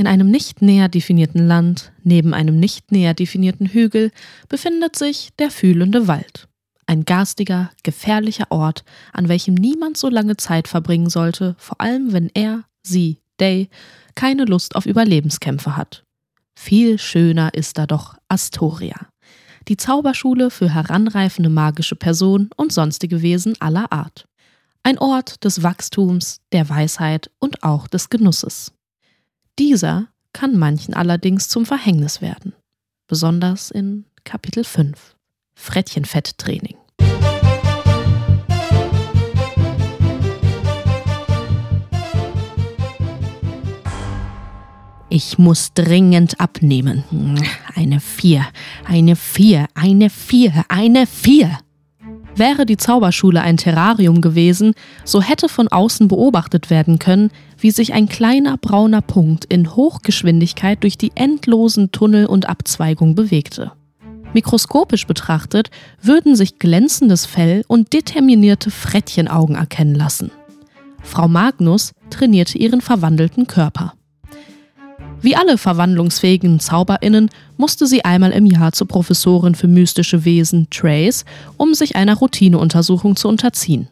In einem nicht näher definierten Land, neben einem nicht näher definierten Hügel, befindet sich der fühlende Wald. Ein garstiger, gefährlicher Ort, an welchem niemand so lange Zeit verbringen sollte, vor allem wenn er, sie, Day, keine Lust auf Überlebenskämpfe hat. Viel schöner ist da doch Astoria, die Zauberschule für heranreifende magische Personen und sonstige Wesen aller Art. Ein Ort des Wachstums, der Weisheit und auch des Genusses. Dieser kann manchen allerdings zum Verhängnis werden, besonders in Kapitel 5 Frettchenfetttraining. Ich muss dringend abnehmen. Eine Vier, eine Vier, eine Vier, eine Vier. Wäre die Zauberschule ein Terrarium gewesen, so hätte von außen beobachtet werden können, wie sich ein kleiner brauner Punkt in Hochgeschwindigkeit durch die endlosen Tunnel und Abzweigungen bewegte. Mikroskopisch betrachtet würden sich glänzendes Fell und determinierte Frettchenaugen erkennen lassen. Frau Magnus trainierte ihren verwandelten Körper. Wie alle verwandlungsfähigen ZauberInnen musste sie einmal im Jahr zur Professorin für mystische Wesen Trace, um sich einer Routineuntersuchung zu unterziehen.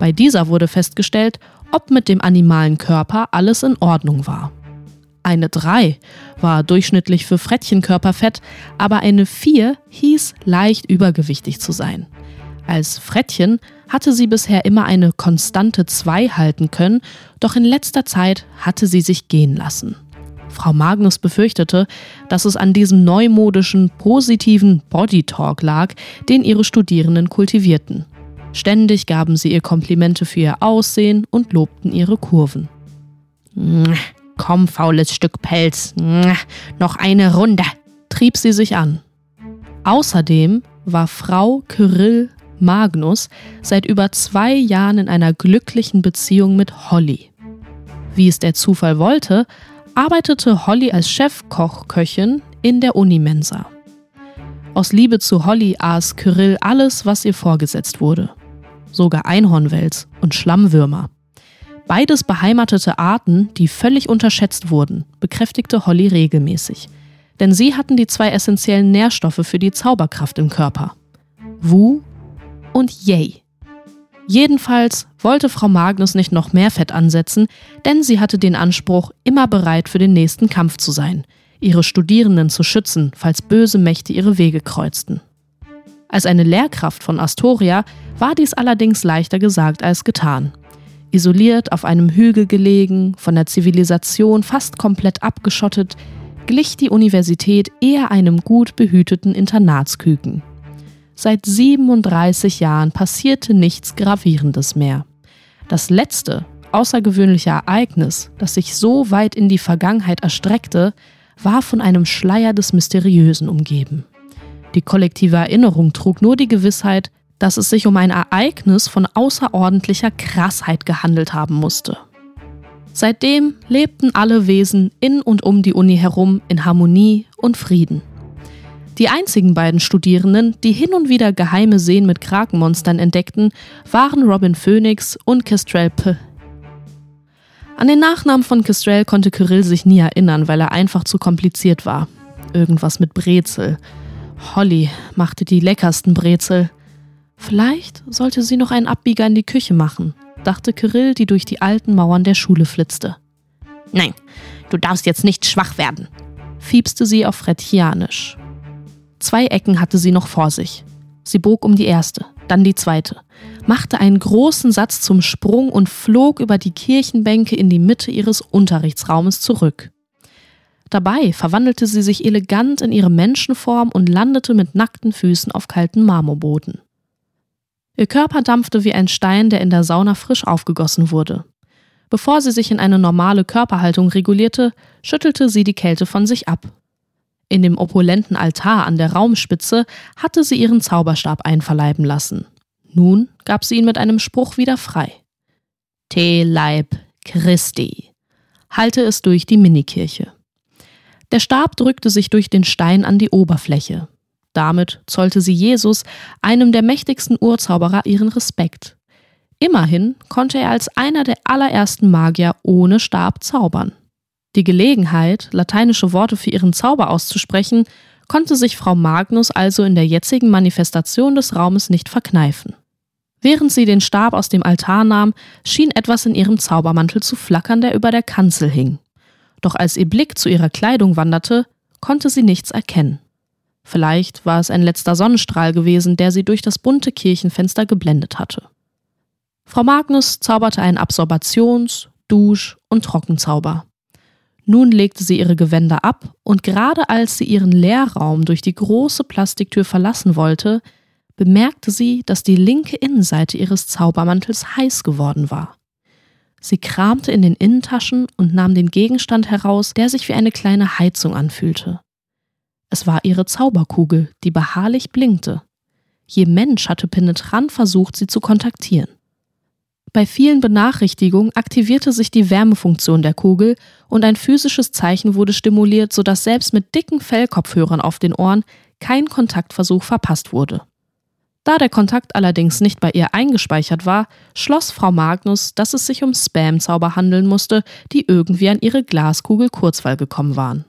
Bei dieser wurde festgestellt, ob mit dem animalen Körper alles in Ordnung war. Eine 3 war durchschnittlich für Frettchenkörperfett, aber eine 4 hieß leicht übergewichtig zu sein. Als Frettchen hatte sie bisher immer eine konstante 2 halten können, doch in letzter Zeit hatte sie sich gehen lassen. Frau Magnus befürchtete, dass es an diesem neumodischen, positiven Body Talk lag, den ihre Studierenden kultivierten. Ständig gaben sie ihr Komplimente für ihr Aussehen und lobten ihre Kurven. Komm, faules Stück Pelz, noch eine Runde, trieb sie sich an. Außerdem war Frau Kyrill Magnus seit über zwei Jahren in einer glücklichen Beziehung mit Holly. Wie es der Zufall wollte, arbeitete Holly als Chefkochköchin in der Unimensa. Aus Liebe zu Holly aß Kyrill alles, was ihr vorgesetzt wurde. Sogar Einhornwels und Schlammwürmer. Beides beheimatete Arten, die völlig unterschätzt wurden, bekräftigte Holly regelmäßig. Denn sie hatten die zwei essentiellen Nährstoffe für die Zauberkraft im Körper. Wu und Yay. Jedenfalls wollte Frau Magnus nicht noch mehr Fett ansetzen, denn sie hatte den Anspruch, immer bereit für den nächsten Kampf zu sein, ihre Studierenden zu schützen, falls böse Mächte ihre Wege kreuzten. Als eine Lehrkraft von Astoria war dies allerdings leichter gesagt als getan. Isoliert auf einem Hügel gelegen, von der Zivilisation fast komplett abgeschottet, glich die Universität eher einem gut behüteten Internatsküken. Seit 37 Jahren passierte nichts Gravierendes mehr. Das letzte außergewöhnliche Ereignis, das sich so weit in die Vergangenheit erstreckte, war von einem Schleier des Mysteriösen umgeben. Die kollektive Erinnerung trug nur die Gewissheit, dass es sich um ein Ereignis von außerordentlicher Krassheit gehandelt haben musste. Seitdem lebten alle Wesen in und um die Uni herum in Harmonie und Frieden. Die einzigen beiden Studierenden, die hin und wieder geheime Seen mit Krakenmonstern entdeckten, waren Robin Phoenix und Kestrel P. An den Nachnamen von Kestrel konnte Kyrill sich nie erinnern, weil er einfach zu kompliziert war. Irgendwas mit Brezel. Holly machte die leckersten Brezel. Vielleicht sollte sie noch einen Abbieger in die Küche machen, dachte Kyrill, die durch die alten Mauern der Schule flitzte. Nein, du darfst jetzt nicht schwach werden, fiebste sie auf Frettianisch. Zwei Ecken hatte sie noch vor sich. Sie bog um die erste, dann die zweite, machte einen großen Satz zum Sprung und flog über die Kirchenbänke in die Mitte ihres Unterrichtsraumes zurück. Dabei verwandelte sie sich elegant in ihre Menschenform und landete mit nackten Füßen auf kalten Marmorboden. Ihr Körper dampfte wie ein Stein, der in der Sauna frisch aufgegossen wurde. Bevor sie sich in eine normale Körperhaltung regulierte, schüttelte sie die Kälte von sich ab in dem opulenten Altar an der Raumspitze hatte sie ihren Zauberstab einverleiben lassen. Nun gab sie ihn mit einem Spruch wieder frei. T-Leib Christi. Halte es durch die Minikirche. Der Stab drückte sich durch den Stein an die Oberfläche. Damit zollte sie Jesus, einem der mächtigsten Urzauberer, ihren Respekt. Immerhin konnte er als einer der allerersten Magier ohne Stab zaubern. Die Gelegenheit, lateinische Worte für ihren Zauber auszusprechen, konnte sich Frau Magnus also in der jetzigen Manifestation des Raumes nicht verkneifen. Während sie den Stab aus dem Altar nahm, schien etwas in ihrem Zaubermantel zu flackern, der über der Kanzel hing. Doch als ihr Blick zu ihrer Kleidung wanderte, konnte sie nichts erkennen. Vielleicht war es ein letzter Sonnenstrahl gewesen, der sie durch das bunte Kirchenfenster geblendet hatte. Frau Magnus zauberte einen Absorbations-, Dusch- und Trockenzauber. Nun legte sie ihre Gewänder ab, und gerade als sie ihren Lehrraum durch die große Plastiktür verlassen wollte, bemerkte sie, dass die linke Innenseite ihres Zaubermantels heiß geworden war. Sie kramte in den Innentaschen und nahm den Gegenstand heraus, der sich wie eine kleine Heizung anfühlte. Es war ihre Zauberkugel, die beharrlich blinkte. Je Mensch hatte penetrant versucht, sie zu kontaktieren. Bei vielen Benachrichtigungen aktivierte sich die Wärmefunktion der Kugel und ein physisches Zeichen wurde stimuliert, sodass selbst mit dicken Fellkopfhörern auf den Ohren kein Kontaktversuch verpasst wurde. Da der Kontakt allerdings nicht bei ihr eingespeichert war, schloss Frau Magnus, dass es sich um Spam-Zauber handeln musste, die irgendwie an ihre Glaskugel Kurzweil gekommen waren.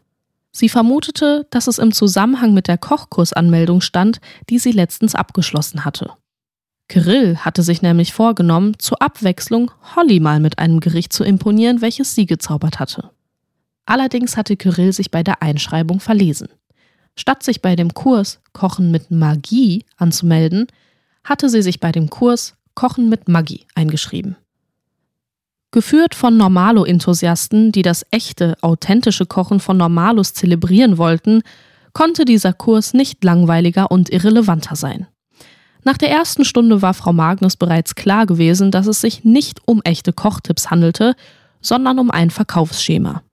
Sie vermutete, dass es im Zusammenhang mit der Kochkursanmeldung stand, die sie letztens abgeschlossen hatte. Kirill hatte sich nämlich vorgenommen, zur Abwechslung Holly mal mit einem Gericht zu imponieren, welches sie gezaubert hatte. Allerdings hatte Kirill sich bei der Einschreibung verlesen. Statt sich bei dem Kurs Kochen mit Magie anzumelden, hatte sie sich bei dem Kurs Kochen mit Magie eingeschrieben. Geführt von Normalo-Enthusiasten, die das echte, authentische Kochen von Normalos zelebrieren wollten, konnte dieser Kurs nicht langweiliger und irrelevanter sein. Nach der ersten Stunde war Frau Magnus bereits klar gewesen, dass es sich nicht um echte Kochtipps handelte, sondern um ein Verkaufsschema.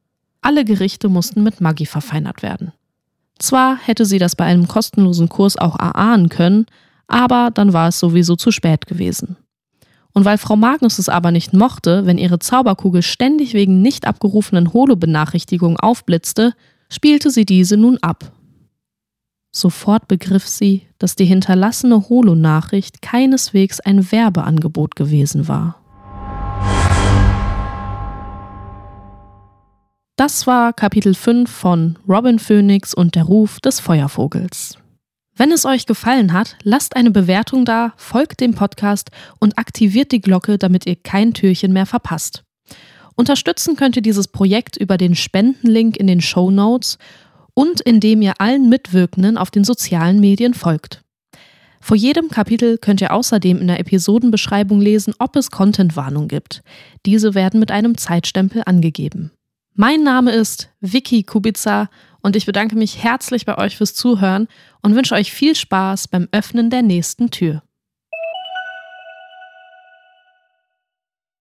Alle Gerichte mussten mit Maggi verfeinert werden. Zwar hätte sie das bei einem kostenlosen Kurs auch erahnen können, aber dann war es sowieso zu spät gewesen. Und weil Frau Magnus es aber nicht mochte, wenn ihre Zauberkugel ständig wegen nicht abgerufenen Holo-Benachrichtigungen aufblitzte, spielte sie diese nun ab Sofort begriff sie, dass die hinterlassene Holo-Nachricht keineswegs ein Werbeangebot gewesen war. Das war Kapitel 5 von Robin Phoenix und der Ruf des Feuervogels. Wenn es euch gefallen hat, lasst eine Bewertung da, folgt dem Podcast und aktiviert die Glocke, damit ihr kein Türchen mehr verpasst. Unterstützen könnt ihr dieses Projekt über den Spendenlink in den Show Notes und indem ihr allen Mitwirkenden auf den sozialen Medien folgt. Vor jedem Kapitel könnt ihr außerdem in der Episodenbeschreibung lesen, ob es Contentwarnung gibt. Diese werden mit einem Zeitstempel angegeben. Mein Name ist Vicky Kubica und ich bedanke mich herzlich bei euch fürs Zuhören und wünsche euch viel Spaß beim Öffnen der nächsten Tür.